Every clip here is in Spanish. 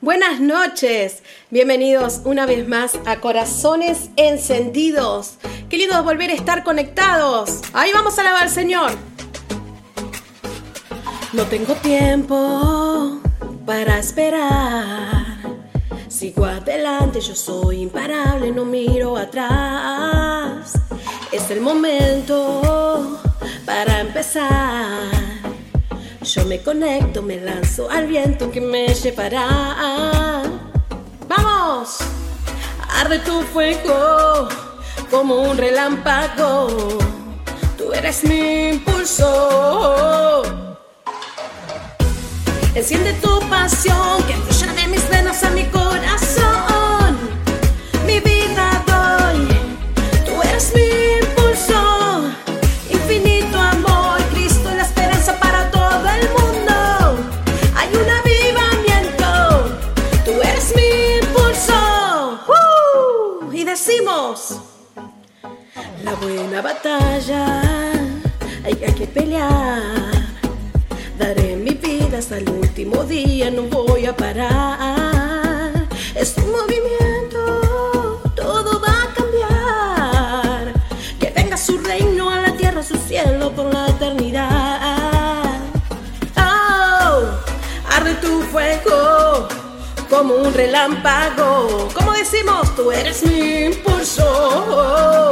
Buenas noches. Bienvenidos una vez más a Corazones Encendidos. Qué lindo volver a estar conectados. Ahí vamos a alabar al Señor. No tengo tiempo para esperar. Sigo adelante, yo soy imparable, no miro atrás. Es el momento para empezar. Yo me conecto, me lanzo al viento que me llevará. ¡Vamos! Arde tu fuego como un relámpago. Tú eres mi impulso. Enciende tu pasión que fluya de mis venas a mi corazón. La buena batalla hay que pelear. Daré mi vida hasta el último día, no voy a parar. Es un movimiento, todo va a cambiar. Que venga su reino a la tierra, su cielo por la eternidad. Oh, arde tu fuego como un relámpago. Como decimos, tú eres mi impulso.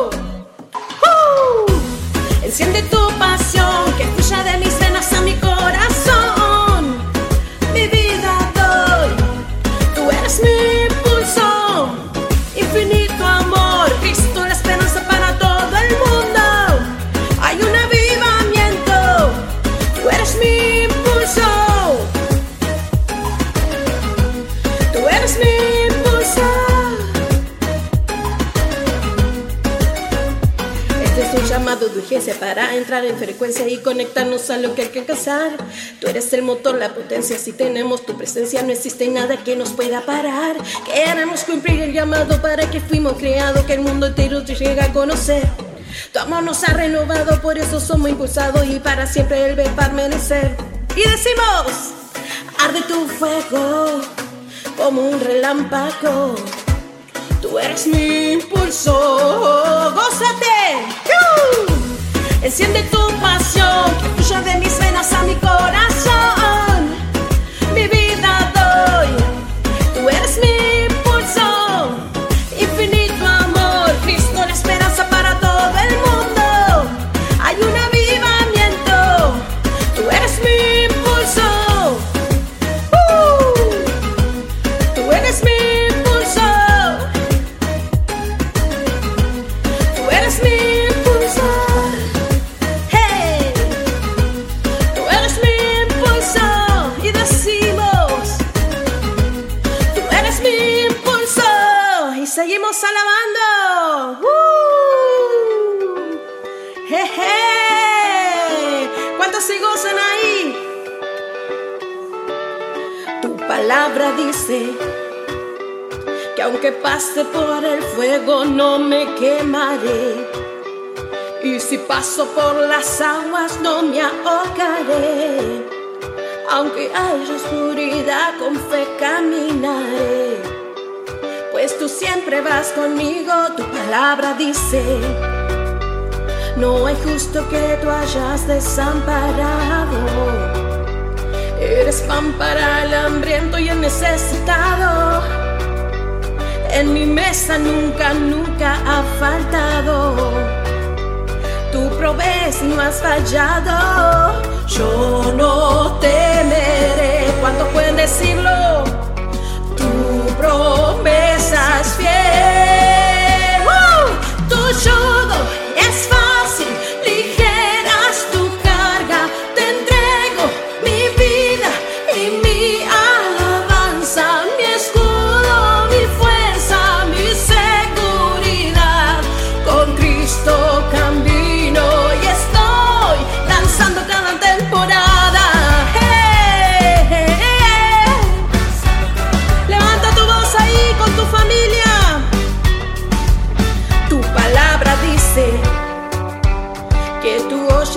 Enciende tu pasión que urgencia para entrar en frecuencia y conectarnos a lo que hay que alcanzar. Tú eres el motor, la potencia. Si tenemos tu presencia, no existe nada que nos pueda parar. Queremos cumplir el llamado para que fuimos creados, que el mundo entero te llegue a conocer. Tu amor nos ha renovado, por eso somos impulsados y para siempre Él ve permanecer. Y decimos, arde tu fuego como un relámpago. Tú eres mi impulso, gózate. Enciende tu pasión, que de mis venas a mi corazón. Y si paso por las aguas no me ahogaré. Aunque haya oscuridad con fe caminaré. Pues tú siempre vas conmigo, tu palabra dice. No hay justo que tú hayas desamparado. Eres pan para el hambriento y el necesitado. En mi mesa nunca, nunca ha faltado. Tú provees no has fallado. Yo no temeré. ¿Cuántos pueden decirlo? Tu promesa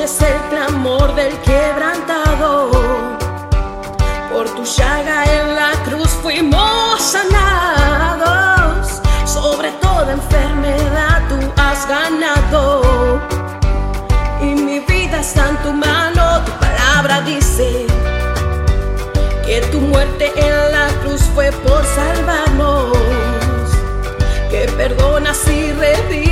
oyes el clamor del quebrantado. Por llaga en la cruz fuimos sanados. Sobre toda enfermedad tú has ganado. Y mi vida está en tu mano, tu palabra dice que tu muerte en la cruz fue por salvarnos. Que perdonas y redimes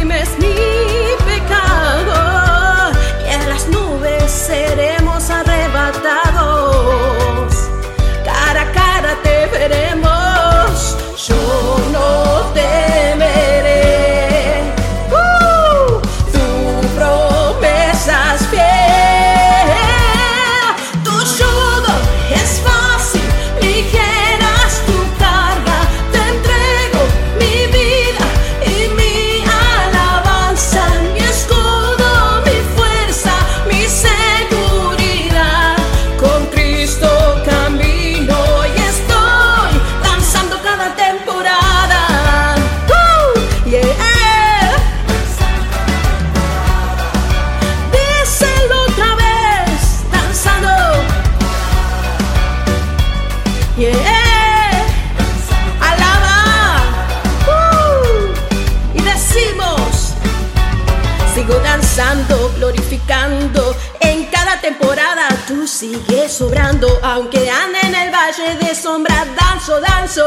tú sigues sobrando. Aunque ande en el valle de sombra, danzo, danzo.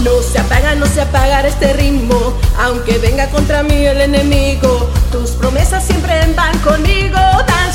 No se apaga, no se apagará este ritmo, aunque venga contra mí el enemigo. Tus promesas siempre van conmigo, danzo.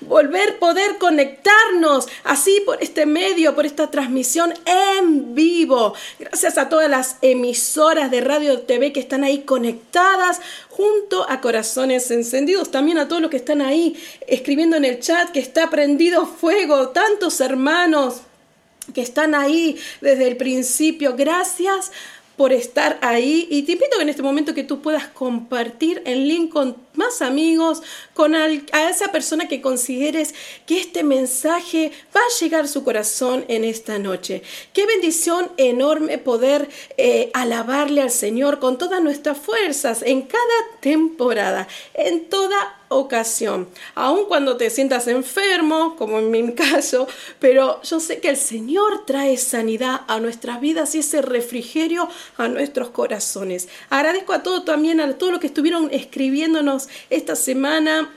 Volver poder conectarnos así por este medio, por esta transmisión en vivo. Gracias a todas las emisoras de radio TV que están ahí conectadas junto a Corazones Encendidos. También a todos los que están ahí escribiendo en el chat que está prendido fuego. Tantos hermanos que están ahí desde el principio. Gracias por estar ahí y te invito en este momento que tú puedas compartir el link con más amigos, con a esa persona que consideres que este mensaje va a llegar a su corazón en esta noche. Qué bendición enorme poder eh, alabarle al Señor con todas nuestras fuerzas en cada temporada, en toda ocasión, aun cuando te sientas enfermo, como en mi caso, pero yo sé que el Señor trae sanidad a nuestras vidas y ese refrigerio a nuestros corazones. Agradezco a todos también, a todos los que estuvieron escribiéndonos esta semana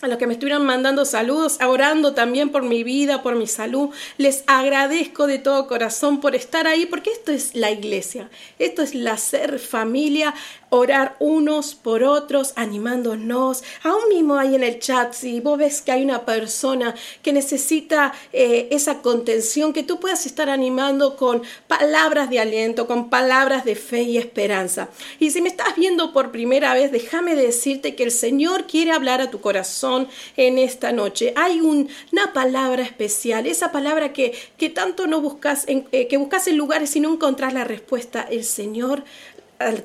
a los que me estuvieron mandando saludos, orando también por mi vida, por mi salud. Les agradezco de todo corazón por estar ahí, porque esto es la iglesia, esto es la ser familia, orar unos por otros, animándonos. Aún mismo ahí en el chat, si vos ves que hay una persona que necesita eh, esa contención, que tú puedas estar animando con palabras de aliento, con palabras de fe y esperanza. Y si me estás viendo por primera vez, déjame decirte que el Señor quiere hablar a tu corazón en esta noche. Hay un- una palabra especial, esa palabra que, que tanto no buscas, en, eh, que buscas en lugares y no encontrás la respuesta. El Señor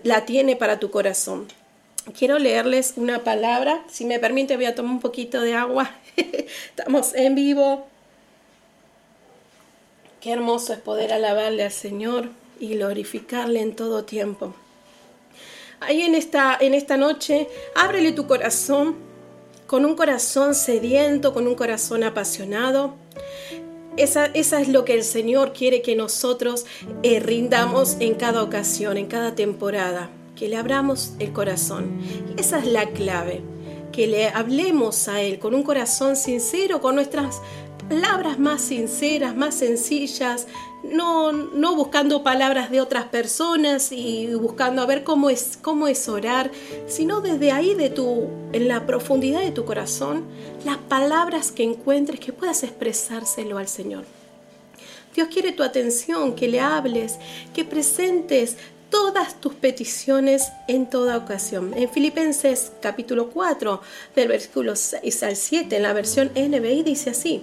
la tiene para tu corazón. quiero leerles una palabra. Si me permite, voy a tomar un poquito de agua. Estamos en vivo. Qué hermoso es poder alabarle al Señor y glorificarle en todo tiempo. Ahí en esta, en esta noche, ábrele tu corazón con un corazón sediento, con un corazón apasionado. Esa, esa, es lo que el Señor quiere que nosotros eh, rindamos en cada ocasión, en cada temporada, que le abramos el corazón. Esa es la clave, que le hablemos a Él con un corazón sincero, con nuestras palabras más sinceras, más sencillas, no, no buscando palabras de otras personas y buscando a ver cómo es, cómo es orar, sino desde ahí de tu, en la profundidad de tu corazón, las palabras que encuentres que puedas expresárselo al Señor. Dios quiere tu atención, que le hables, que presentes todas tus peticiones en toda ocasión. En Filipenses capítulo 4, del versículo 6 al 7, en la versión NBI dice así,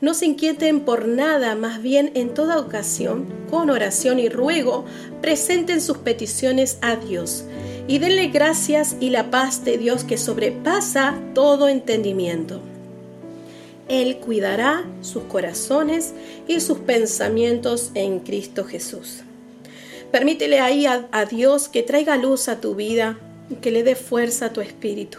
no se inquieten por nada, más bien en toda ocasión, con oración y ruego, presenten sus peticiones a Dios y denle gracias y la paz de Dios que sobrepasa todo entendimiento. Él cuidará sus corazones y sus pensamientos en Cristo Jesús. Permítele ahí a, Dios que traiga luz a tu vida, que le dé fuerza a tu espíritu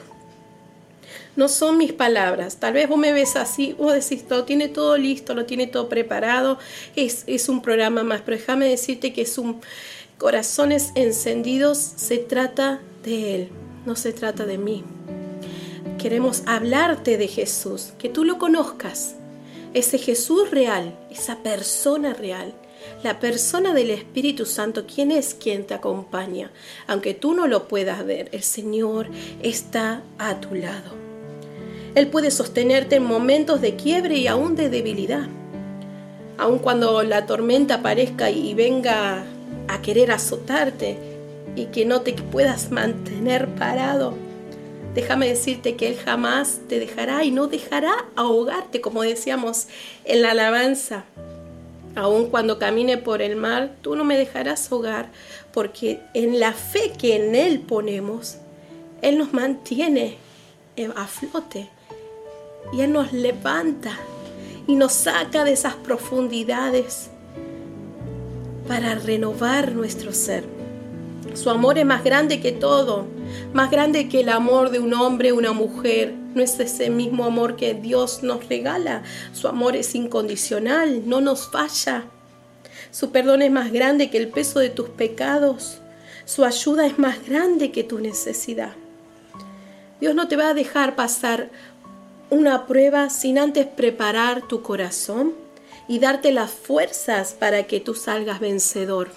no son mis palabras. Tal vez vos me ves así, vos decís, todo tiene todo listo, lo tiene todo preparado, es, es un programa más, pero déjame decirte que es un corazones encendidos, se trata de Él, no se trata de mí. Queremos hablarte de Jesús, que tú lo conozcas, ese Jesús real, esa persona real. La persona del Espíritu Santo, ¿quién es quien te acompaña? Aunque tú no lo puedas ver, el Señor está a tu lado. Él puede sostenerte en momentos de quiebre y aún de debilidad. Aun cuando la tormenta aparezca y venga a querer azotarte y que no te puedas mantener parado, déjame decirte que Él jamás te dejará y no dejará ahogarte, como decíamos en la alabanza. Aun cuando camine por el mar, tú no me dejarás ahogar, porque en la fe que en Él ponemos, Él nos mantiene a flote y Él nos levanta y nos saca de esas profundidades para renovar nuestro ser. Su amor es más grande que todo, más grande que el amor de un hombre una mujer. No es ese mismo amor que Dios nos regala. Su amor es incondicional, no nos falla. Su perdón es más grande que el peso de tus pecados. Su ayuda es más grande que tu necesidad. Dios no te va a dejar pasar una prueba sin antes preparar tu corazón y darte las fuerzas para que tú salgas vencedor.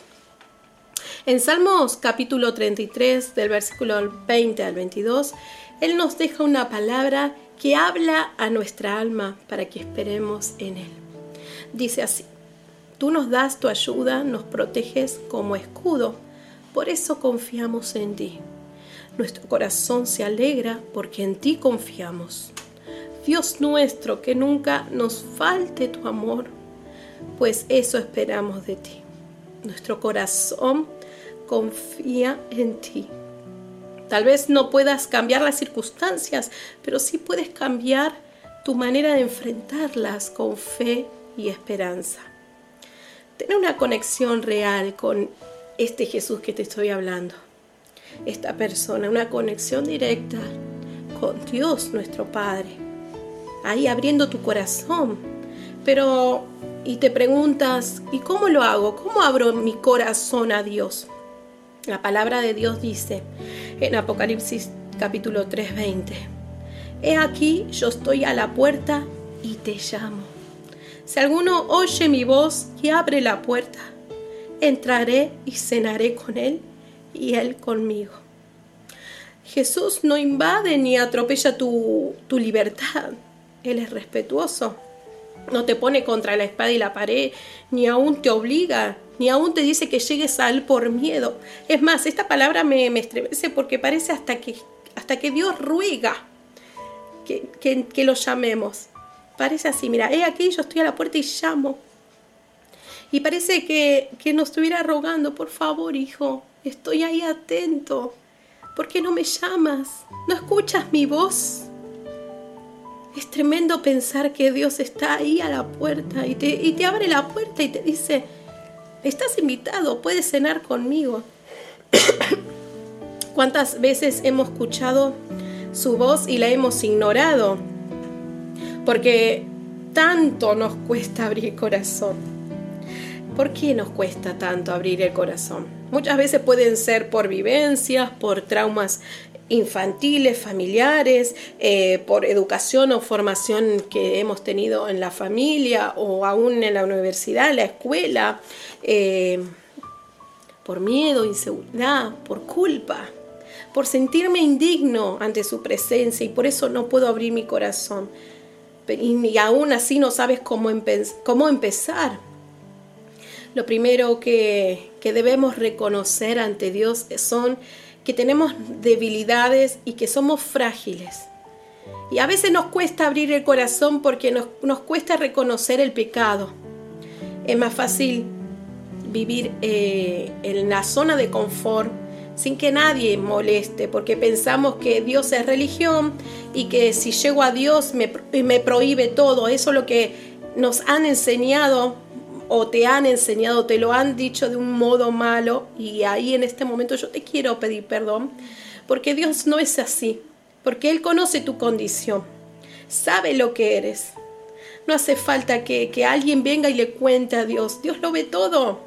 En Salmos capítulo 33 del versículo 20 al 22, Él nos deja una palabra que habla a nuestra alma para que esperemos en Él. Dice así, tú nos das tu ayuda, nos proteges como escudo, por eso confiamos en ti. Nuestro corazón se alegra porque en ti confiamos. Dios nuestro, que nunca nos falte tu amor, pues eso esperamos de ti. Nuestro corazón confía en ti. Tal vez no puedas cambiar las circunstancias, pero sí puedes cambiar tu manera de enfrentarlas con fe y esperanza. Tener una conexión real con este Jesús que te estoy hablando. Esta persona, una conexión directa con Dios nuestro Padre ahí abriendo tu corazón. Pero, y te preguntas, ¿y cómo lo hago? ¿Cómo abro mi corazón a Dios? La palabra de Dios dice en Apocalipsis capítulo 3:20, He aquí, yo estoy a la puerta y te llamo. Si alguno oye mi voz y abre la puerta, entraré y cenaré con él y él conmigo. Jesús no invade ni atropella tu, tu libertad. Él es respetuoso. No te pone contra la espada y la pared, ni aún te obliga, ni aún te dice que llegues a Él por miedo. Es más, esta palabra me, estremece porque parece hasta que, hasta que Dios ruega que, que, lo llamemos. Parece así, mira, he aquí, yo estoy a la puerta y llamo. Y parece que, que nos estuviera rogando, por favor, hijo, estoy ahí atento. ¿Por qué no me llamas? ¿No escuchas mi voz? Es tremendo pensar que Dios está ahí a la puerta y te, abre la puerta y te dice, estás invitado, puedes cenar conmigo. ¿Cuántas veces hemos escuchado su voz y la hemos ignorado? Porque tanto nos cuesta abrir el corazón. ¿Por qué nos cuesta tanto abrir el corazón? Muchas veces pueden ser por vivencias, por traumas infantiles, familiares, eh, por educación o formación que hemos tenido en la familia o aún en la universidad, la escuela, eh, por miedo, inseguridad, por culpa, por sentirme indigno ante su presencia y por eso no puedo abrir mi corazón. Y, aún así no sabes cómo, cómo empezar. Lo primero que, que debemos reconocer ante Dios son que tenemos debilidades y que somos frágiles. Y a veces nos cuesta abrir el corazón porque nos, nos cuesta reconocer el pecado. Es más fácil vivir eh, en la zona de confort sin que nadie moleste, porque pensamos que Dios es religión y que si llego a Dios me, me prohíbe todo. Eso es lo que nos han enseñado o te han enseñado, te lo han dicho de un modo malo y ahí en este momento yo te quiero pedir perdón, porque Dios no es así, porque Él conoce tu condición, sabe lo que eres. No hace falta que, que alguien venga y le cuente a Dios, Dios lo ve todo.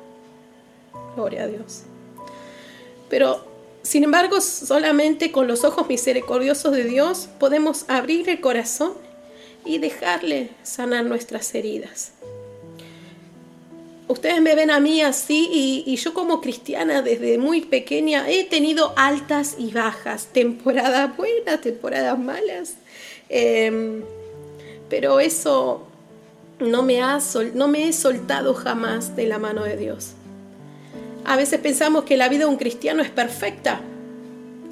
Gloria a Dios. Pero, sin embargo, solamente con los ojos misericordiosos de Dios podemos abrir el corazón y dejarle sanar nuestras heridas ustedes me ven a mí así y, yo como cristiana desde muy pequeña he tenido altas y bajas, temporadas buenas, temporadas malas, em, pero eso no me, ha no me he soltado jamás de la mano de Dios. A veces pensamos que la vida de un cristiano es perfecta,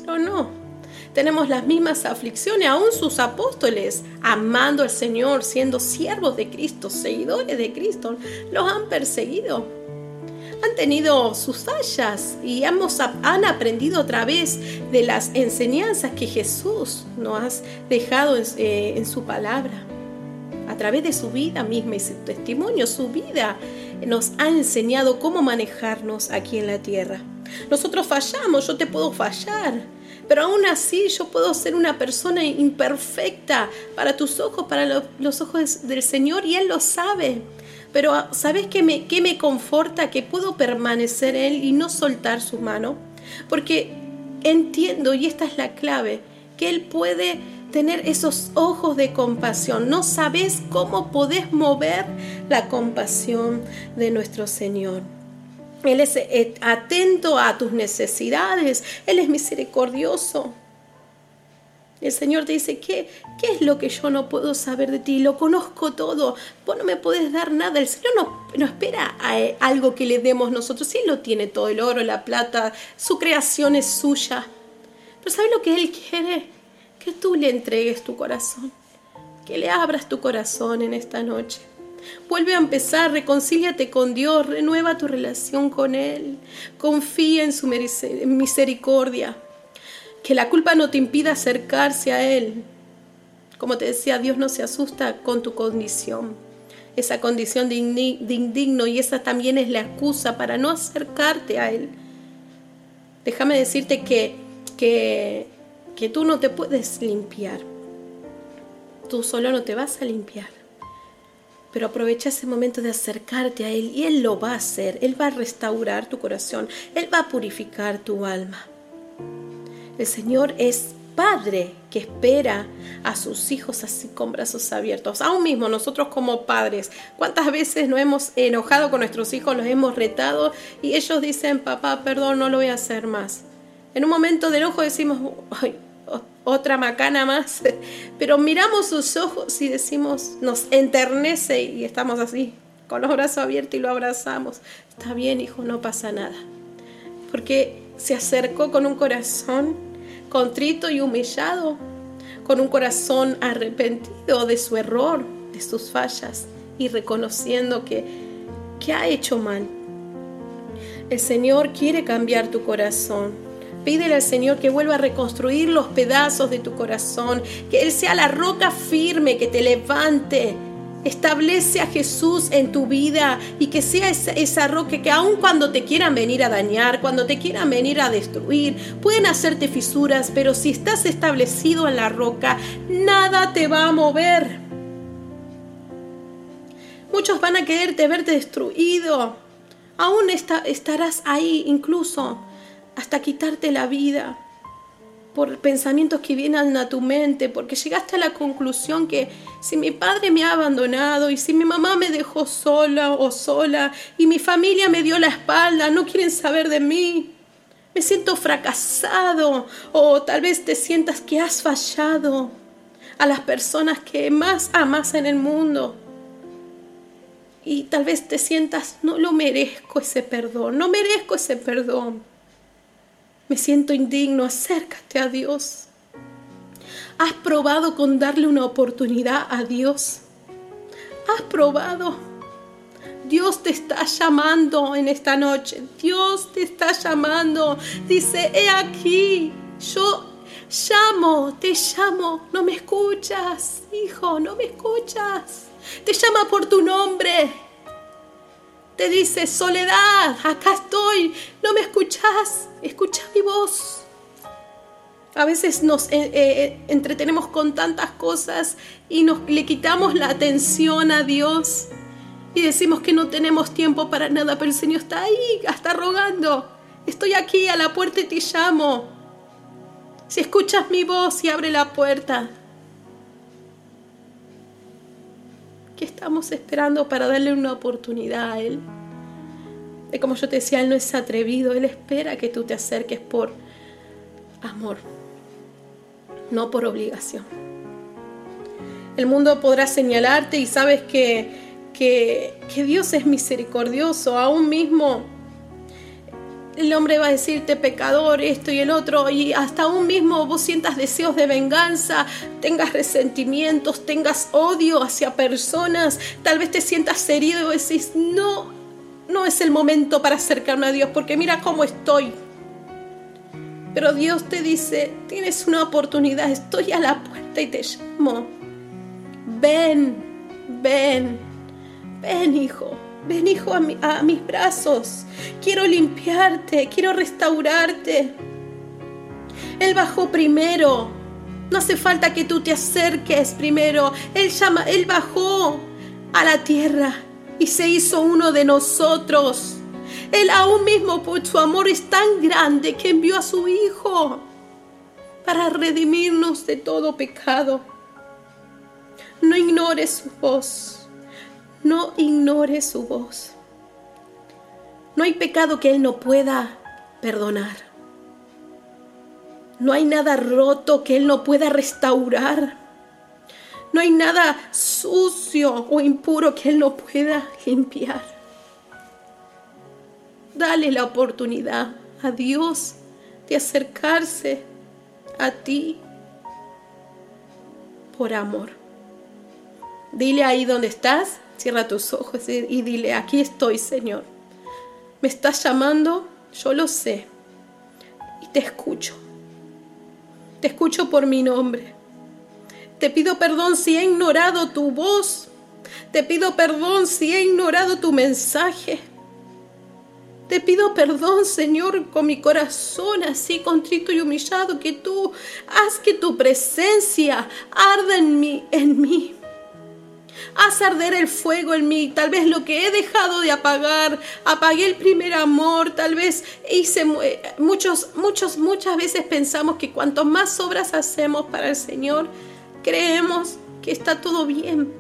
o no tenemos las mismas aflicciones, aún sus apóstoles, amando al Señor, siendo siervos de Cristo, seguidores de Cristo, los han perseguido. Han tenido sus fallas y hemos, han aprendido a través de las enseñanzas que Jesús nos ha dejado eh, en su palabra. A través de su vida misma y su testimonio, su vida nos ha enseñado cómo manejarnos aquí en la tierra. Nosotros fallamos, yo te puedo fallar, pero aún así yo puedo ser una persona imperfecta para tus ojos, para los ojos del Señor, y Él lo sabe. Pero ah, ¿sabes qué me, qué me conforta? Que puedo permanecer Él y no soltar su mano. Porque entiendo, y esta es la clave, que Él puede tener esos ojos de compasión. No sabes cómo podés mover la compasión de nuestro Señor. Él es eh, atento a tus necesidades, Él es misericordioso. El Señor te dice, ¿qué, ¿qué es lo que yo no puedo saber de ti? Lo conozco todo, vos no me podés dar nada. El Señor no, no espera eh, algo que le demos nosotros. Él lo tiene todo, el oro, la plata, su creación es suya. Pero ¿sabes lo que Él quiere? Que tú le entregues tu corazón, que le abras tu corazón en esta noche. Vuelve a empezar, reconcíliate con Dios, renueva tu relación con Él, confía en su misericordia, que la culpa no te impida acercarse a Él. Como te decía, Dios no se asusta con tu condición, esa condición de indigno y esa también es la excusa para no acercarte a Él. Déjame decirte que, que, que tú no te puedes limpiar, tú solo no te vas a limpiar pero aprovecha ese momento de acercarte a Él y Él lo va a hacer, Él va a restaurar tu corazón, Él va a purificar tu alma. El Señor es Padre que espera a sus hijos así con brazos abiertos. Aún mismo nosotros como padres, ¿cuántas veces nos hemos enojado con nuestros hijos, los hemos retado y ellos dicen, papá, perdón, no lo voy a hacer más? En un momento de enojo decimos, ay, otra macana más, pero miramos sus ojos y decimos, nos enternece y estamos así, con los brazos abiertos y lo abrazamos. Está bien, hijo, no pasa nada. Porque se acercó con un corazón contrito y humillado, con un corazón arrepentido de su error, de sus fallas y reconociendo que, que ha hecho mal. El Señor quiere cambiar tu corazón Pídele al Señor que vuelva a reconstruir los pedazos de tu corazón, que Él sea la roca firme que te levante. Establece a Jesús en tu vida y que sea esa, roca que aun cuando te quieran venir a dañar, cuando te quieran venir a destruir, pueden hacerte fisuras, pero si estás establecido en la roca, nada te va a mover. Muchos van a quererte verte destruido. Aún estarás ahí incluso hasta quitarte la vida por pensamientos que vienen a tu mente, porque llegaste a la conclusión que si mi padre me ha abandonado y si mi mamá me dejó sola o sola y mi familia me dio la espalda, no quieren saber de mí, me siento fracasado o tal vez te sientas que has fallado a las personas que más amas en el mundo. Y tal vez te sientas, no lo merezco ese perdón, no merezco ese perdón. Me siento indigno, acércate a Dios. ¿Has probado con darle una oportunidad a Dios? ¿Has probado? Dios te está llamando en esta noche. Dios te está llamando. Dice, he aquí, yo llamo, te llamo. No me escuchas, hijo, no me escuchas. Te llama por tu nombre. Te dice, soledad, acá estoy, no me escuchas, escucha mi voz. A veces nos eh, eh, entretenemos con tantas cosas y nos le quitamos la atención a Dios y decimos que no tenemos tiempo para nada, pero el Señor está ahí, está rogando. Estoy aquí a la puerta y te llamo. Si escuchas mi voz y abre la puerta, ¿Qué estamos esperando para darle una oportunidad a Él? Y como yo te decía, Él no es atrevido, Él espera que tú te acerques por amor, no por obligación. El mundo podrá señalarte y sabes que, que, que Dios es misericordioso, aún mismo el hombre va a decirte pecador, esto y el otro, y hasta aún mismo vos sientas deseos de venganza, tengas resentimientos, tengas odio hacia personas, tal vez te sientas herido y decís, no, no es el momento para acercarme a Dios, porque mira cómo estoy. Pero Dios te dice, tienes una oportunidad, estoy a la puerta y te llamo. Ven, ven, ven, hijo. Ven hijo a, mis brazos. Quiero limpiarte, quiero restaurarte. Él bajó primero. No hace falta que tú te acerques primero. Él llama, él bajó a la tierra y se hizo uno de nosotros. Él aún mismo por su amor es tan grande que envió a su Hijo para redimirnos de todo pecado. No ignores su voz. No ignore su voz. No hay pecado que Él no pueda perdonar. No hay nada roto que Él no pueda restaurar. No hay nada sucio o impuro que Él no pueda limpiar. Dale la oportunidad a Dios de acercarse a ti por amor. Dile ahí donde estás, Cierra tus ojos y dile, aquí estoy, Señor. Me estás llamando, yo lo sé. Y te escucho. Te escucho por mi nombre. Te pido perdón si he ignorado tu voz. Te pido perdón si he ignorado tu mensaje. Te pido perdón, Señor, con mi corazón así contrito y humillado, que tú haz que tu presencia arda en mí, en mí. Haz arder el fuego en mí. Tal vez lo que he dejado de apagar, apagué el primer amor. Tal vez hice eh, muchos, muchos, muchas veces pensamos que cuanto más obras hacemos para el Señor, creemos que está todo bien.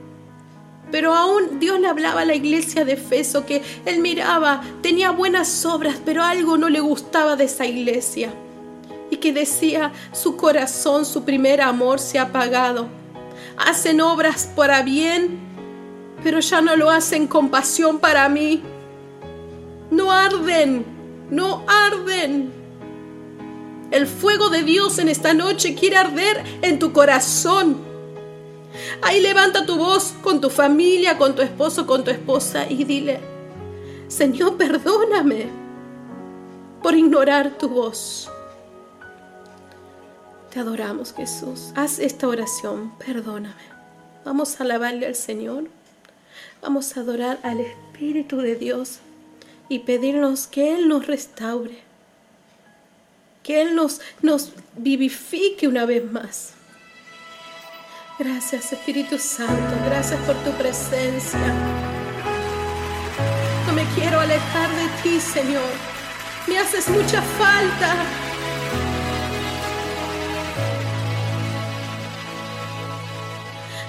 Pero aún Dios le hablaba a la iglesia de Efeso que él miraba, tenía buenas obras, pero algo no le gustaba de esa iglesia. Y que decía, su corazón, su primer amor se ha apagado hacen obras para bien, pero ya no lo hacen con pasión para mí. No arden, no arden. El fuego de Dios en esta noche quiere arder en tu corazón. Ahí levanta tu voz con tu familia, con tu esposo, con tu esposa y dile, Señor, perdóname por ignorar tu voz. Te adoramos, Jesús. Haz esta oración, perdóname. Vamos a alabarle al Señor. Vamos a adorar al Espíritu de Dios y pedirnos que Él nos restaure, que Él nos, nos vivifique una vez más. Gracias Espíritu Santo, gracias por tu presencia. No me quiero alejar de ti, Señor. Me haces mucha falta.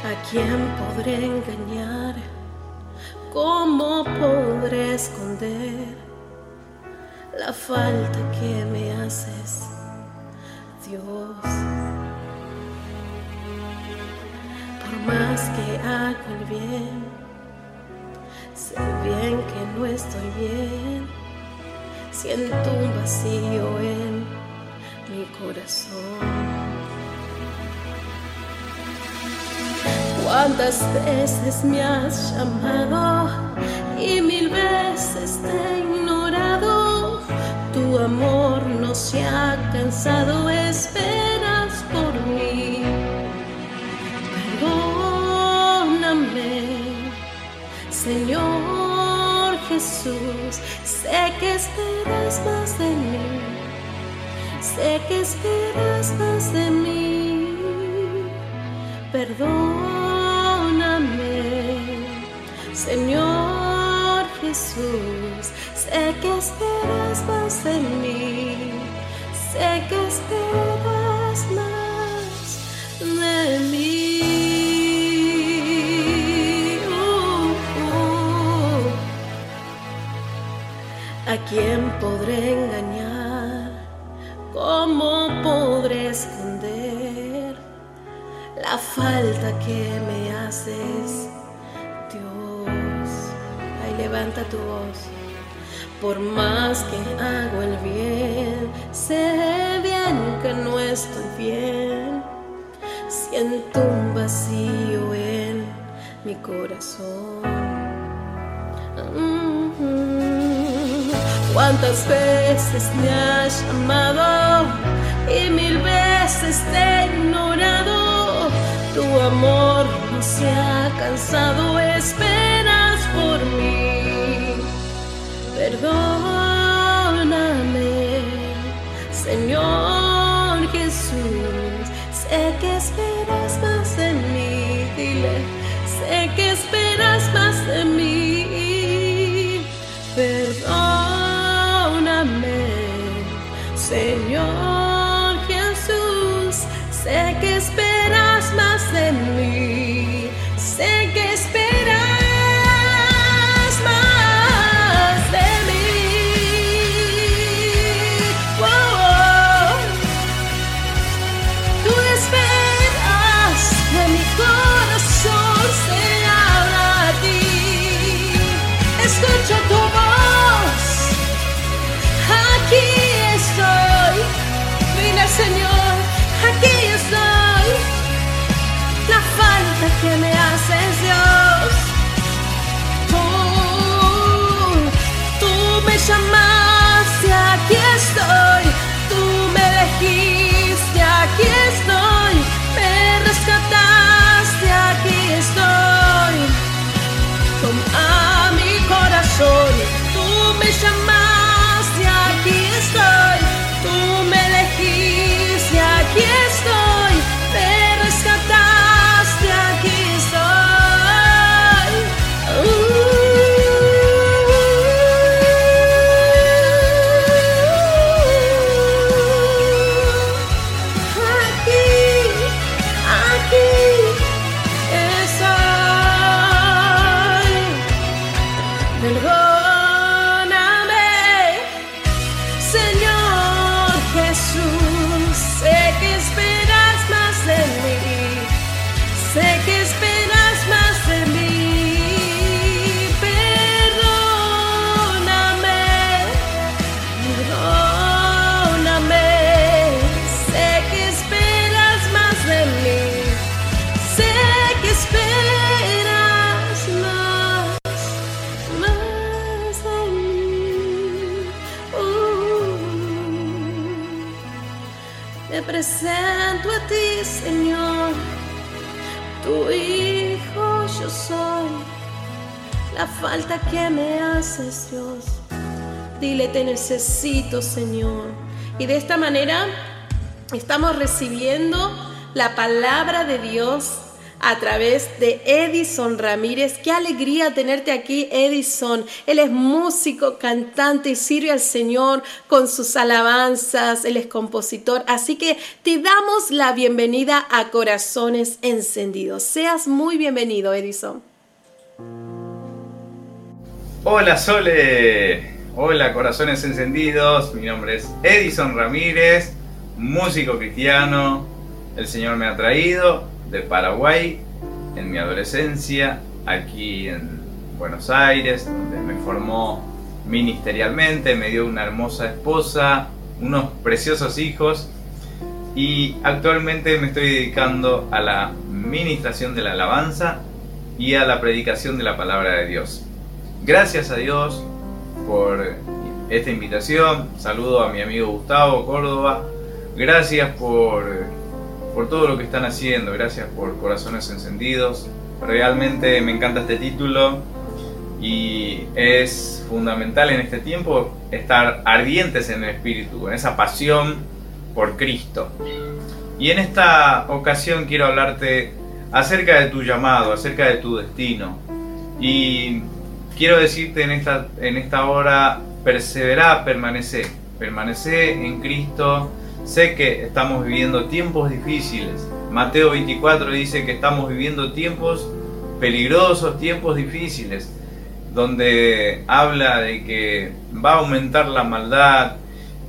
¿A quién podré engañar? ¿Cómo podré esconder la falta que me haces, Dios? más que hago el bien, sé bien que no estoy bien, siento un vacío en mi corazón. ¿Cuántas veces me has llamado y mil veces te he ignorado? Tu amor no se ha cansado, esperas por mí. Señor Jesús, sé que esperas más de mí, sé que esperas más de mí, perdóname, Señor Jesús, sé que esperas más de mí, sé que esperas más de mí. ¿A quién podré engañar? ¿Cómo podré esconder la falta que me haces, levanta tu voz. Por más que hago el bien, sé bien que no estoy bien. Siento un vacío en mi corazón. Cuántas veces me has llamado y mil veces te he ignorado. Tu amor no se ha cansado, esperas Perdóname, Señor Jesús, sé que esperas más de mí. Dile, sé que esperas más de mí. Necesito, Señor. Y de esta manera estamos recibiendo la palabra de Dios a través de Edison Ramírez. Qué alegría tenerte aquí, Edison. Él es músico, cantante y sirve al Señor con sus alabanzas. Él es compositor. Así que te damos la bienvenida a Corazones Encendidos. Seas muy bienvenido, Edison. Hola, Sole. Hola, Corazones Encendidos. Mi nombre es Edison Ramírez, músico cristiano. El Señor me ha traído de Paraguay en mi adolescencia, aquí en Buenos Aires, donde me formó ministerialmente, me dio una hermosa esposa, unos preciosos hijos y actualmente me estoy dedicando a la ministración de la alabanza y a la predicación de la palabra de Dios. Gracias a Dios por esta invitación, saludo a mi amigo Gustavo Córdoba, gracias por por todo lo que están haciendo, gracias por Corazones Encendidos. Realmente me encanta este título y es fundamental en este tiempo estar ardientes en el Espíritu, en esa pasión por Cristo. Y en esta ocasión quiero hablarte acerca de tu llamado, acerca de tu destino. Y quiero decirte en esta, en esta hora, persevera, permanece, permanece en Cristo Sé que estamos viviendo tiempos difíciles. Mateo 24 dice que estamos viviendo tiempos peligrosos, tiempos difíciles, donde habla de que va a aumentar la maldad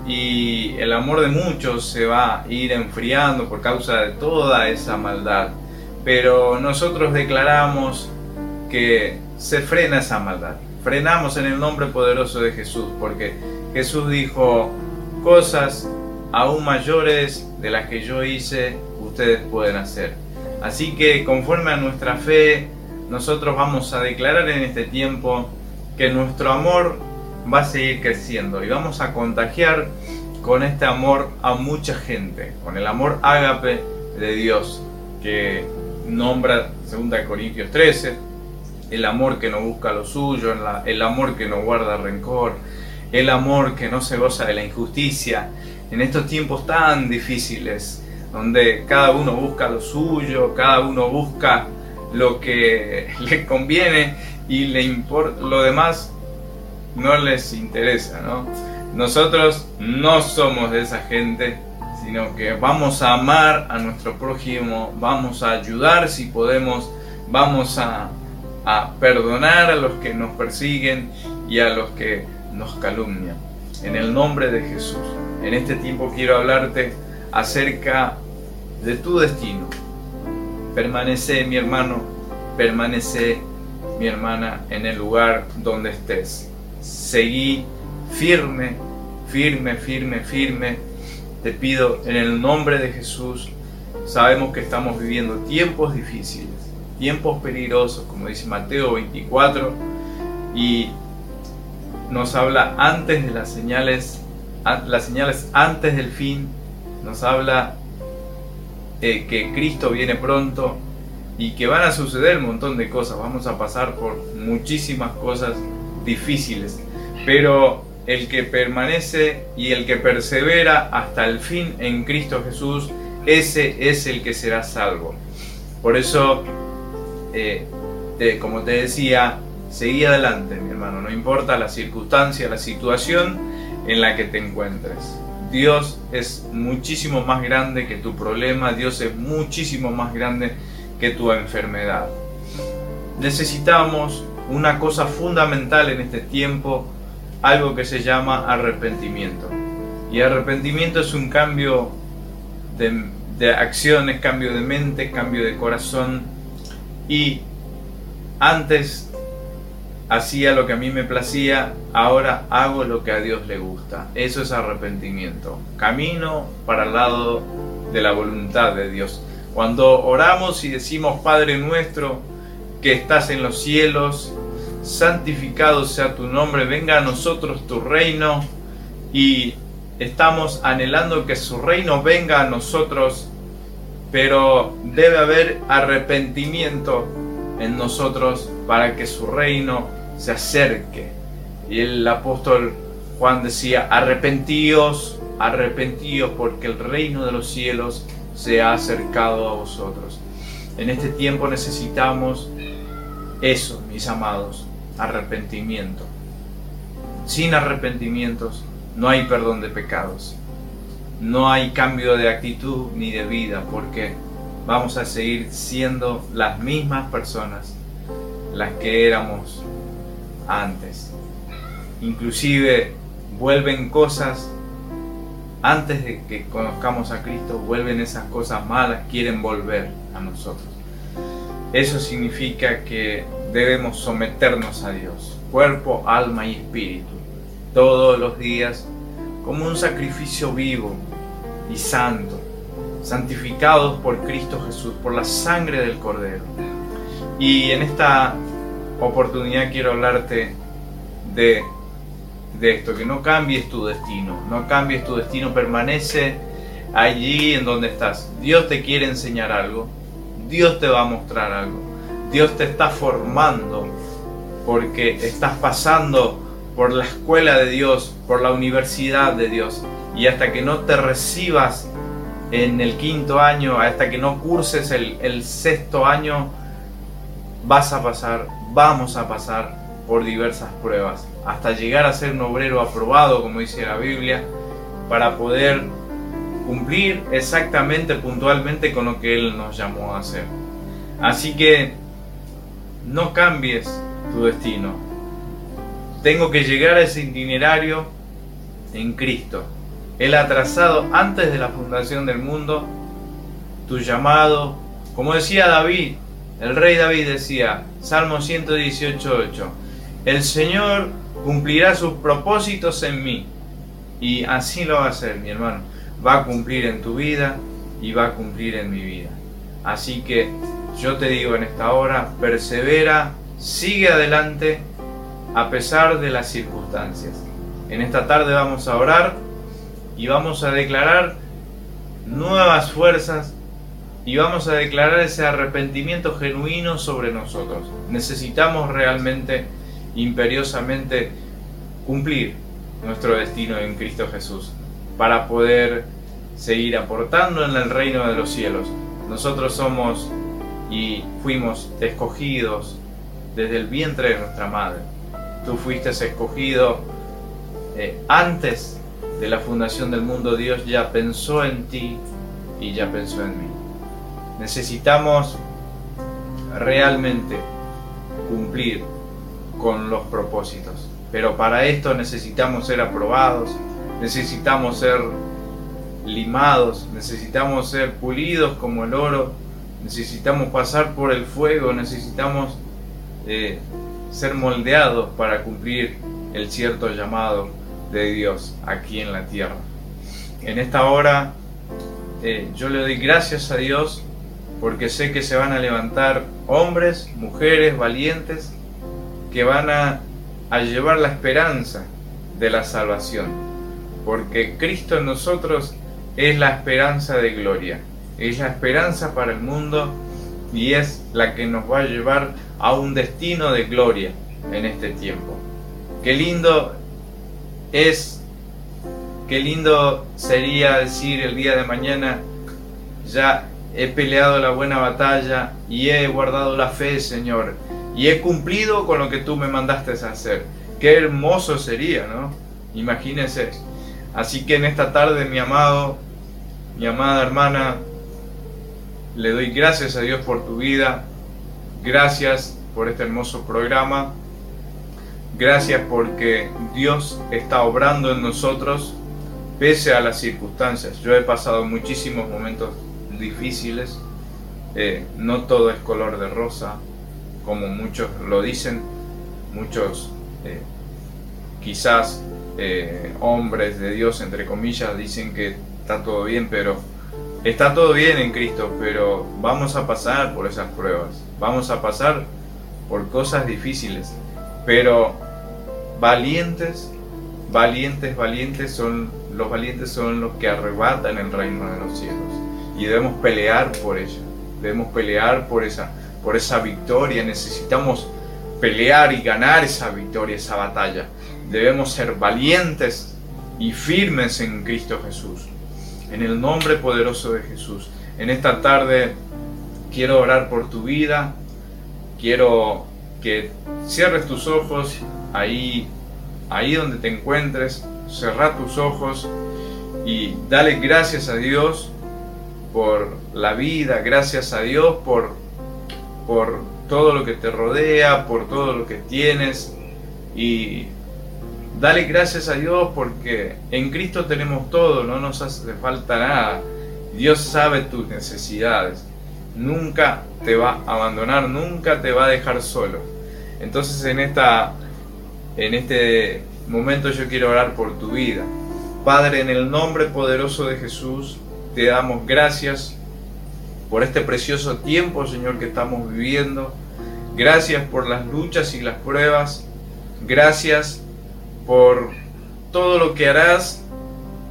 y el amor de muchos se va a ir enfriando por causa de toda esa maldad. Pero nosotros declaramos que se frena esa maldad. Frenamos en el nombre poderoso de Jesús, porque Jesús dijo cosas aún mayores de las que yo hice, ustedes pueden hacer. Así que conforme a nuestra fe, nosotros vamos a declarar en este tiempo que nuestro amor va a seguir creciendo y vamos a contagiar con este amor a mucha gente, con el amor ágape de Dios que nombra 2 Corintios 13, el amor que no busca lo suyo, el amor que no guarda rencor, el amor que no se goza de la injusticia, en estos tiempos tan difíciles, donde cada uno busca lo suyo, cada uno busca lo que le conviene y le importa lo demás no les interesa, ¿no? Nosotros no somos de esa gente, sino que vamos a amar a nuestro prójimo, vamos a ayudar si podemos, vamos a, a perdonar a los que nos persiguen y a los que nos calumnian. En el nombre de Jesús. En este tiempo quiero hablarte acerca de tu destino. Permanece, mi hermano, permanece, mi hermana, en el lugar donde estés. Seguí firme, firme, firme, firme. Te pido en el nombre de Jesús. Sabemos que estamos viviendo tiempos difíciles, tiempos peligrosos, como dice Mateo 24, y nos habla antes de las señales las señales antes del fin, nos habla eh, que Cristo viene pronto y que van a suceder un montón de cosas, vamos a pasar por muchísimas cosas difíciles, pero el que permanece y el que persevera hasta el fin en Cristo Jesús, ese es el que será salvo. Por eso, eh, como te decía, seguí adelante, mi hermano, no importa la circunstancia, la situación, en la que te encuentres. Dios es muchísimo más grande que tu problema, Dios es muchísimo más grande que tu enfermedad. Necesitamos una cosa fundamental en este tiempo, algo que se llama arrepentimiento. Y arrepentimiento es un cambio de, de acciones, cambio de mente, cambio de corazón. Y antes hacía lo que a mí me placía, ahora hago lo que a Dios le gusta. Eso es arrepentimiento. Camino para el lado de la voluntad de Dios. Cuando oramos y decimos, Padre nuestro, que estás en los cielos, santificado sea tu nombre, venga a nosotros tu reino y estamos anhelando que su reino venga a nosotros pero debe haber arrepentimiento en nosotros para que su reino se acerque. Y el apóstol Juan decía, arrepentíos, arrepentíos porque el reino de los cielos se ha acercado a vosotros. En este tiempo necesitamos eso, mis amados, arrepentimiento. Sin arrepentimientos no hay perdón de pecados. No hay cambio de actitud ni de vida porque vamos a seguir siendo las mismas personas las que éramos antes. Inclusive vuelven cosas antes de que conozcamos a Cristo, vuelven esas cosas malas, quieren volver a nosotros. Eso significa que debemos someternos a Dios, cuerpo, alma y espíritu, todos los días, como un sacrificio vivo y santo, santificados por Cristo Jesús, por la sangre del Cordero. Y en esta oportunidad quiero hablarte de de esto, que no cambies tu destino, no cambies tu destino, permanece allí en donde estás. Dios te quiere enseñar algo, Dios te va a mostrar algo, Dios te está formando porque estás pasando por la escuela de Dios, por la universidad de Dios, y hasta que no te recibas en el quinto año, hasta que no curses el, sexto año, vas a pasar, vamos a pasar por diversas pruebas, hasta llegar a ser un obrero aprobado, como dice la Biblia, para poder cumplir exactamente, puntualmente con lo que Él nos llamó a hacer. Así que no cambies tu destino. Tengo que llegar a ese itinerario en Cristo. Él ha trazado antes de la fundación del mundo tu llamado. Como decía David, el rey David decía, Salmo 118.8, el Señor cumplirá sus propósitos en mí. Y así lo va a hacer, mi hermano. Va a cumplir en tu vida y va a cumplir en mi vida. Así que yo te digo en esta hora, persevera, sigue adelante a pesar de las circunstancias. En esta tarde vamos a orar y vamos a declarar nuevas fuerzas y vamos a declarar ese arrepentimiento genuino sobre nosotros. Necesitamos realmente imperiosamente cumplir nuestro destino en Cristo Jesús para poder seguir aportando en el reino de los cielos. Nosotros somos y fuimos escogidos desde el vientre de nuestra madre. Tú fuiste escogido eh, antes de la fundación del mundo. Dios ya pensó en ti y ya pensó en mí. Necesitamos realmente cumplir con los propósitos. Pero para esto necesitamos ser aprobados, necesitamos ser limados, necesitamos ser pulidos como el oro, necesitamos pasar por el fuego, necesitamos eh, ser moldeados para cumplir el cierto llamado de Dios aquí en la tierra. En esta hora eh, yo le doy gracias a Dios porque sé que se van a levantar hombres, mujeres valientes que van a, llevar la esperanza de la salvación, porque Cristo en nosotros es la esperanza de gloria, es la esperanza para el mundo y es la que nos va a llevar a un destino de gloria en este tiempo. Qué lindo es, qué lindo sería decir el día de mañana, ya he peleado la buena batalla y he guardado la fe, Señor, y he cumplido con lo que tú me mandaste hacer. Qué hermoso sería, ¿no? Imagínense. Así que en esta tarde, mi amado, mi amada hermana, le doy gracias a Dios por tu vida. Gracias por este hermoso programa. Gracias porque Dios está obrando en nosotros pese a las circunstancias. Yo he pasado muchísimos momentos difíciles. Eh, no todo es color de rosa como muchos lo dicen, muchos eh, quizás eh, hombres de Dios, entre comillas, dicen que está todo bien, pero está todo bien en Cristo, pero vamos a pasar por esas pruebas, vamos a pasar por cosas difíciles, pero valientes, valientes, valientes son los valientes son los que arrebatan el reino de los cielos. y debemos pelear por ella. Debemos pelear por esa, por esa victoria. Necesitamos pelear y ganar esa victoria, esa batalla. Debemos ser valientes y firmes en Cristo Jesús. En el nombre poderoso de Jesús. En esta tarde quiero orar por tu vida. Quiero que cierres tus ojos ahí, ahí donde te encuentres. Cerra tus ojos y dale gracias a Dios por la vida, gracias a Dios por, por todo lo que te rodea, por todo lo que tienes y dale gracias a Dios porque en Cristo tenemos todo, no nos hace falta nada. Dios sabe tus necesidades, nunca te va a abandonar, nunca te va a dejar solo. Entonces en esta en este momento yo quiero orar por tu vida. Padre, en el nombre poderoso de Jesús, te damos gracias por este precioso tiempo, Señor, que estamos viviendo. Gracias por las luchas y las pruebas. Gracias por todo lo que harás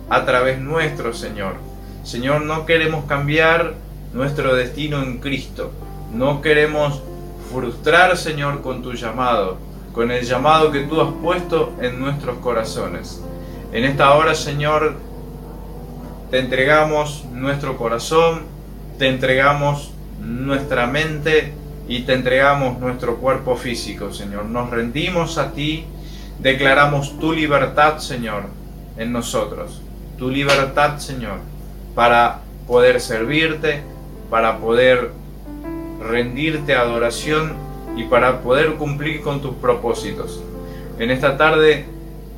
a través nuestro, Señor. Señor, no queremos cambiar nuestro destino en Cristo. No queremos frustrar, Señor, con tu llamado, con el llamado que tú has puesto en nuestros corazones. En esta hora, Señor, te entregamos nuestro corazón, te entregamos nuestra mente y te entregamos nuestro cuerpo físico, Señor. Nos rendimos a ti, declaramos tu libertad, Señor, en nosotros. Tu libertad, Señor, para poder servirte, para poder rendirte adoración y para poder cumplir con tus propósitos. En esta tarde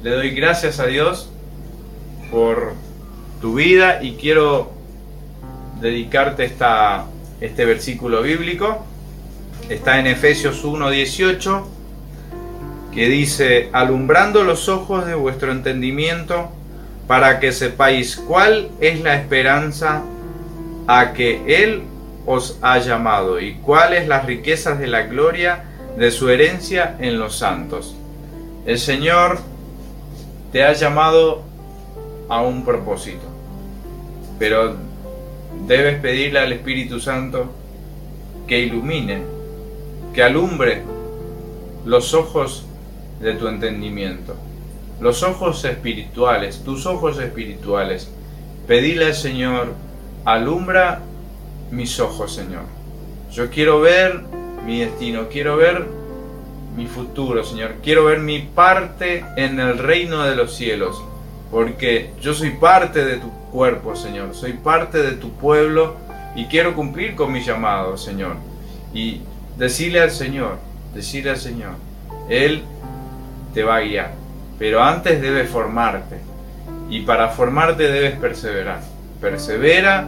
le doy gracias a Dios por tu vida y quiero dedicarte esta, este versículo bíblico. Está en Efesios 1:18 que dice, alumbrando los ojos de vuestro entendimiento para que sepáis cuál es la esperanza a que Él os ha llamado y cuáles las riquezas de la gloria de su herencia en los santos. El Señor te ha llamado a un propósito. Pero debes pedirle al Espíritu Santo que ilumine, que alumbre los ojos de tu entendimiento, los ojos espirituales, tus ojos espirituales. Pedile al Señor, alumbra mis ojos, Señor. Yo quiero ver mi destino, quiero ver mi futuro, Señor. Quiero ver mi parte en el reino de los cielos porque yo soy parte de tu cuerpo, Señor, soy parte de tu pueblo y quiero cumplir con mi llamado, Señor. Y decirle al Señor, decirle al Señor, Él te va a guiar, pero antes debe formarte y para formarte debes perseverar. Persevera,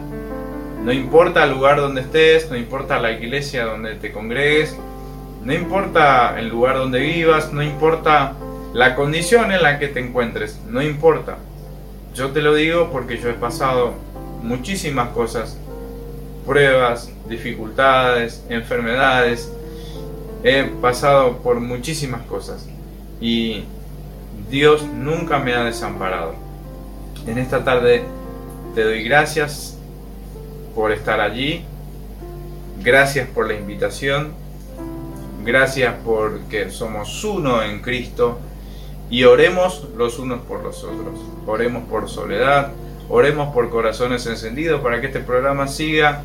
no importa el lugar donde estés, no importa la iglesia donde te congregues, no importa el lugar donde vivas, no importa la condición en la que te encuentres, no importa. Yo te lo digo porque yo he pasado muchísimas cosas, pruebas, dificultades, enfermedades. He pasado por muchísimas cosas y Dios nunca me ha desamparado. En esta tarde te doy gracias por estar allí. Gracias por la invitación. Gracias porque somos uno en Cristo y oremos los unos por los otros. Oremos por soledad, oremos por corazones encendidos para que este programa siga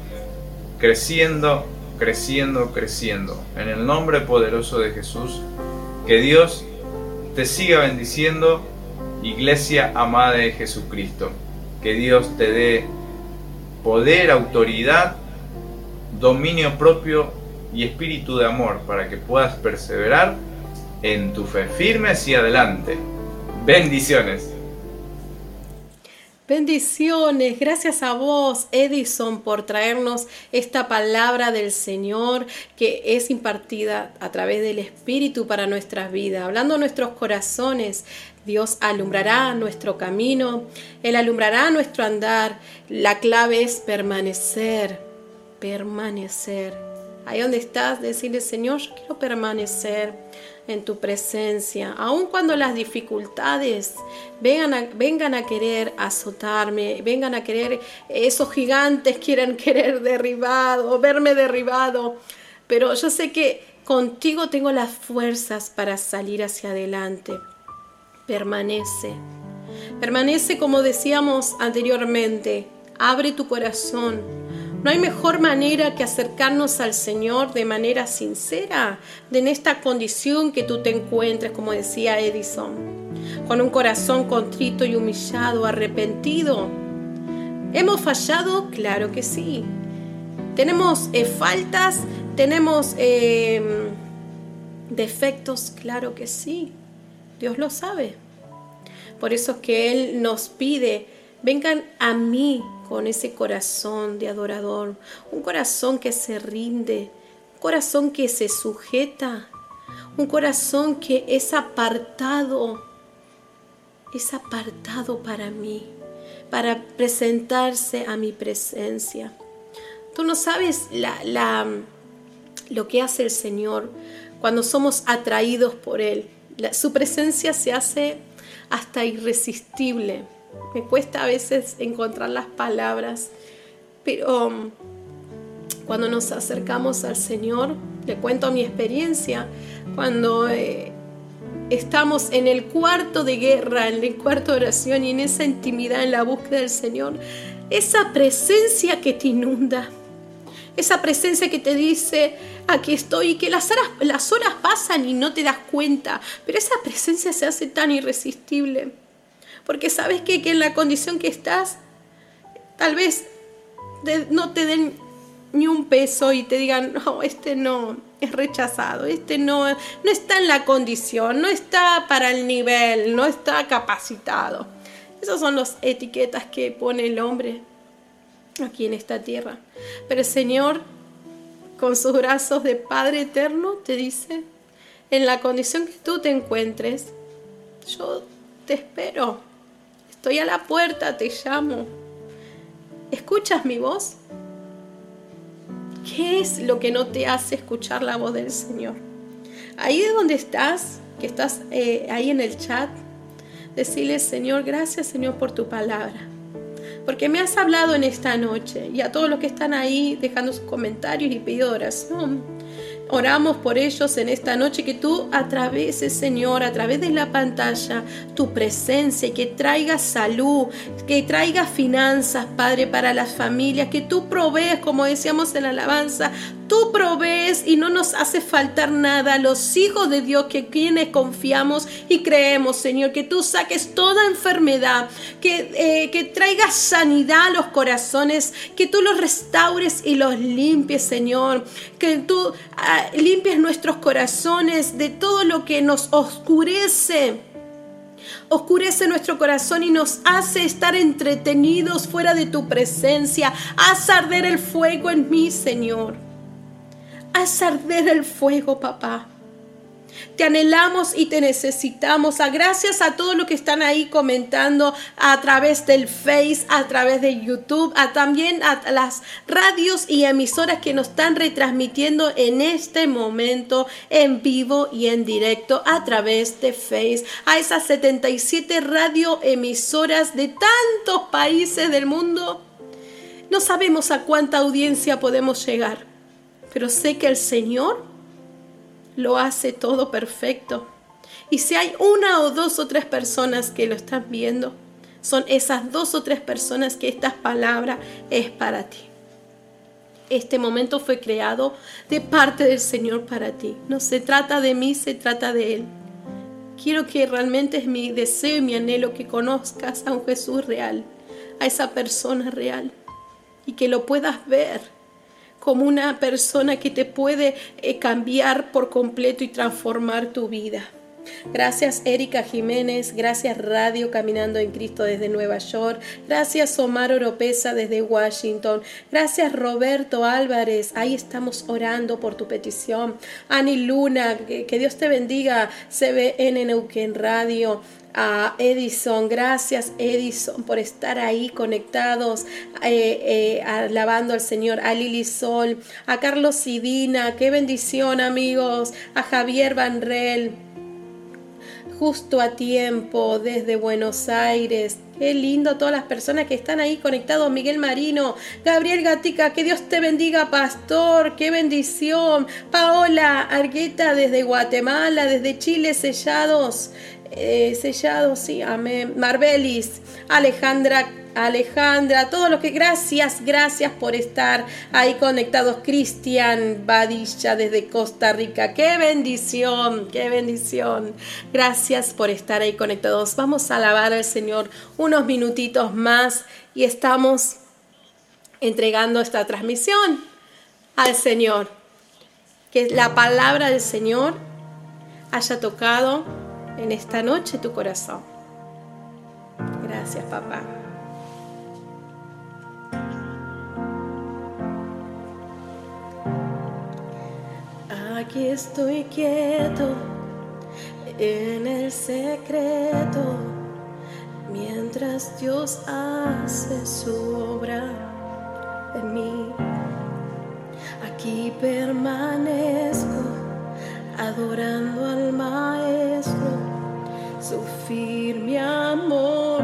creciendo, creciendo, creciendo. En el nombre poderoso de Jesús, que Dios te siga bendiciendo, iglesia amada de Jesucristo. Que Dios te dé poder, autoridad, dominio propio y espíritu de amor para que puedas perseverar en tu fe firme hacia adelante. Bendiciones. Bendiciones, gracias a vos, Edison, por traernos esta palabra del Señor que es impartida a través del Espíritu para nuestras vidas. Hablando a nuestros corazones, Dios alumbrará nuestro camino, Él alumbrará nuestro andar. La clave es permanecer, permanecer Ahí donde estás, decirle, Señor, yo quiero permanecer en tu presencia, aun cuando las dificultades vengan a, vengan a querer azotarme, vengan a querer, esos gigantes quieran querer derribado, verme derribado, pero yo sé que contigo tengo las fuerzas para salir hacia adelante. Permanece, permanece como decíamos anteriormente, abre tu corazón, no hay mejor manera que acercarnos al Señor de manera sincera de en esta condición que tú te encuentres, como decía Edison, con un corazón contrito y humillado, arrepentido. ¿Hemos fallado? Claro que sí. ¿Tenemos eh, faltas? ¿Tenemos em, defectos? Claro que sí. Dios lo sabe. Por eso es que Él nos pide, vengan a mí con ese corazón de adorador, un corazón que se rinde, un corazón que se sujeta, un corazón que es apartado, es apartado para mí, para presentarse a mi presencia. Tú no sabes la, lo que hace el Señor cuando somos atraídos por Él. Su presencia se hace hasta irresistible. Me cuesta a veces encontrar las palabras, pero um, cuando nos acercamos al Señor, le cuento mi experiencia, cuando eh, estamos en el cuarto de guerra, en el cuarto de oración y en esa intimidad, en la búsqueda del Señor, esa presencia que te inunda, esa presencia que te dice, aquí estoy, y que las horas, las horas pasan y no te das cuenta, pero esa presencia se hace tan irresistible. Porque sabes que, en la condición que estás, tal vez no te den ni un peso y te digan, no, este no, es rechazado, este no, no está en la condición, no está para el nivel, no está capacitado. Esas son las etiquetas que pone el hombre aquí en esta tierra. Pero el Señor, con sus brazos de Padre eterno, te dice, en la condición que tú te encuentres, yo te espero. Estoy a la puerta, te llamo. ¿Escuchas mi voz? ¿Qué es lo que no te hace escuchar la voz del Señor? Ahí de donde estás, que estás eh, ahí en el chat, decirle, Señor, gracias Señor por tu palabra. Porque me has hablado en esta noche y a todos los que están ahí dejando sus comentarios y pedido oración. Oramos por ellos en esta noche, que tú atraveses, Señor, a través de la pantalla, tu presencia, que traiga salud, que traiga finanzas, Padre, para las familias, que tú provees, como decíamos en la alabanza, tú provees y no nos hace faltar nada. Los hijos de Dios, que quienes confiamos y creemos, Señor, que tú saques toda enfermedad, que, eh, que traigas sanidad a los corazones, que tú los restaures y los limpies, Señor, que tú... Ah, limpies nuestros corazones de todo lo que nos oscurece. Oscurece nuestro corazón y nos hace estar entretenidos fuera de tu presencia. Haz arder el fuego en mí, Señor. Haz arder el fuego, papá. Te anhelamos y te necesitamos. A gracias a todos los que están ahí comentando a través del Face, a través de YouTube, a también a las radios y emisoras que nos están retransmitiendo en este momento en vivo y en directo a través de Face. A esas 77 radioemisoras de tantos países del mundo. No sabemos a cuánta audiencia podemos llegar, pero sé que el Señor lo hace todo perfecto. Y si hay una o dos o tres personas que lo están viendo, son esas dos o tres personas que esta palabra es para ti. Este momento fue creado de parte del Señor para ti. No se trata de mí, se trata de Él. Quiero que realmente es mi deseo y mi anhelo que conozcas a un Jesús real, a esa persona real, y que lo puedas ver como una persona que te puede eh, cambiar por completo y transformar tu vida. Gracias Erika Jiménez, gracias Radio Caminando en Cristo desde Nueva York, gracias Omar Oropesa desde Washington, gracias Roberto Álvarez, ahí estamos orando por tu petición. Ani Luna, que, Dios te bendiga, CBN Neuquén Radio a Edison. Gracias Edison por estar ahí conectados, eh, eh, alabando al Señor. A Lili Sol, a Carlos Sidina, qué bendición amigos. A Javier Banrel justo a tiempo desde Buenos Aires. Qué lindo todas las personas que están ahí conectados. Miguel Marino, Gabriel Gatica, que Dios te bendiga, pastor. Qué bendición. Paola Argueta desde Guatemala, desde Chile, sellados. Eh, sellados, sí, amén. Marbelis, Alejandra Alejandra, todos los que gracias, gracias por estar ahí conectados. Cristian Badilla desde Costa Rica, qué bendición, qué bendición. Gracias por estar ahí conectados. Vamos a alabar al Señor unos minutitos más y estamos entregando esta transmisión al Señor. Que la palabra del Señor haya tocado en esta noche tu corazón. Gracias, papá. Aquí estoy quieto en el secreto mientras Dios hace su obra en mí. Aquí permanezco adorando al Maestro, su firme amor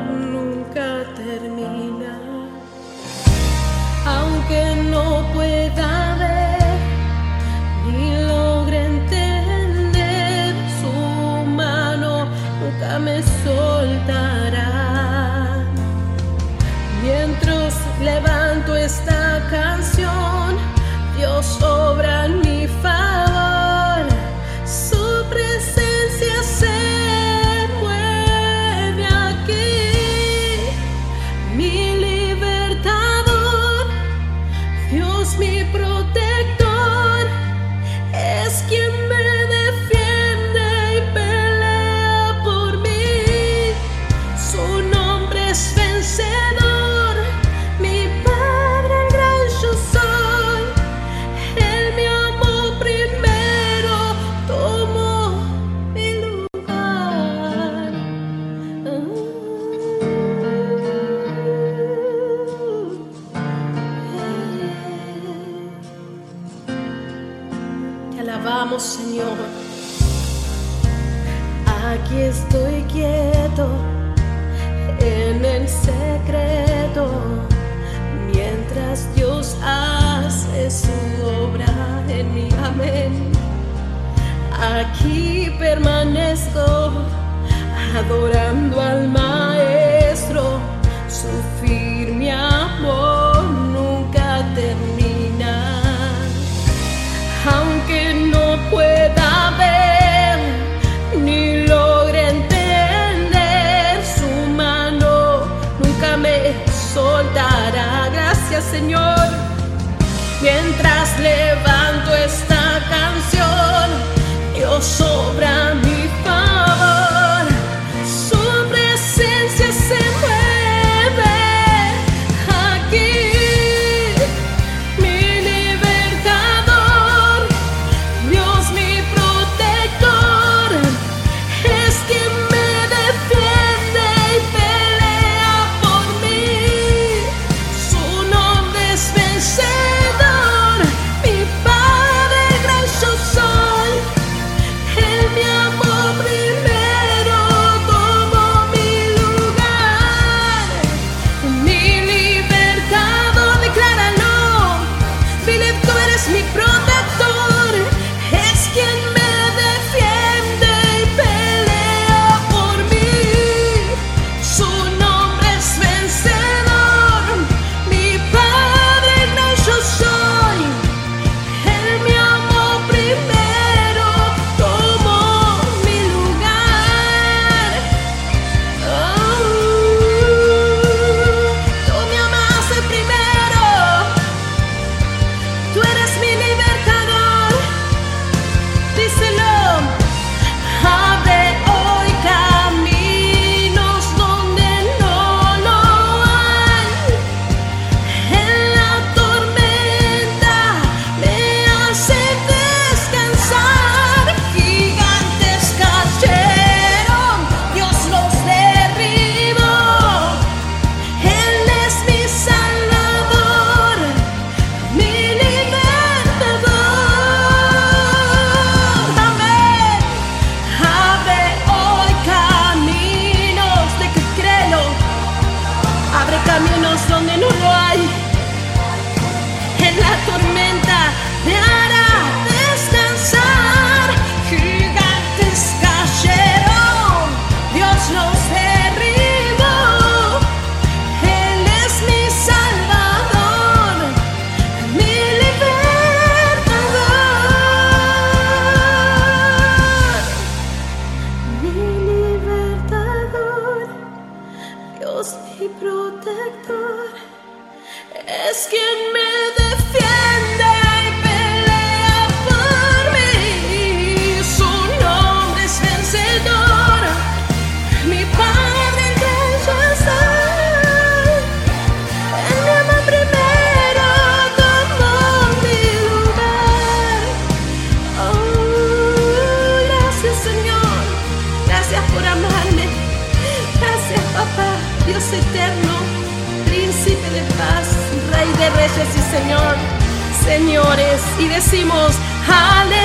señores, y decimos, aleluya,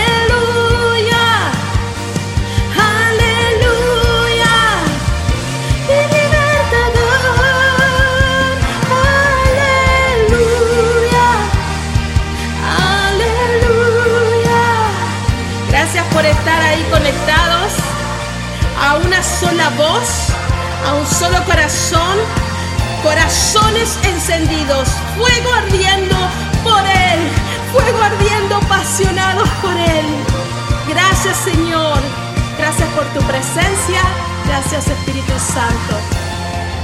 aleluya, mi libertador, aleluya, aleluya. Gracias por estar ahí conectados a una sola voz, a un solo corazón, corazones encendidos, fuego ardiendo por Él, fuego ardiendo apasionados por Él. Gracias Señor, gracias por tu presencia, gracias Espíritu Santo.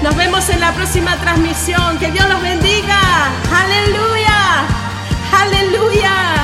Nos vemos en la próxima transmisión, que Dios los bendiga. Aleluya, aleluya.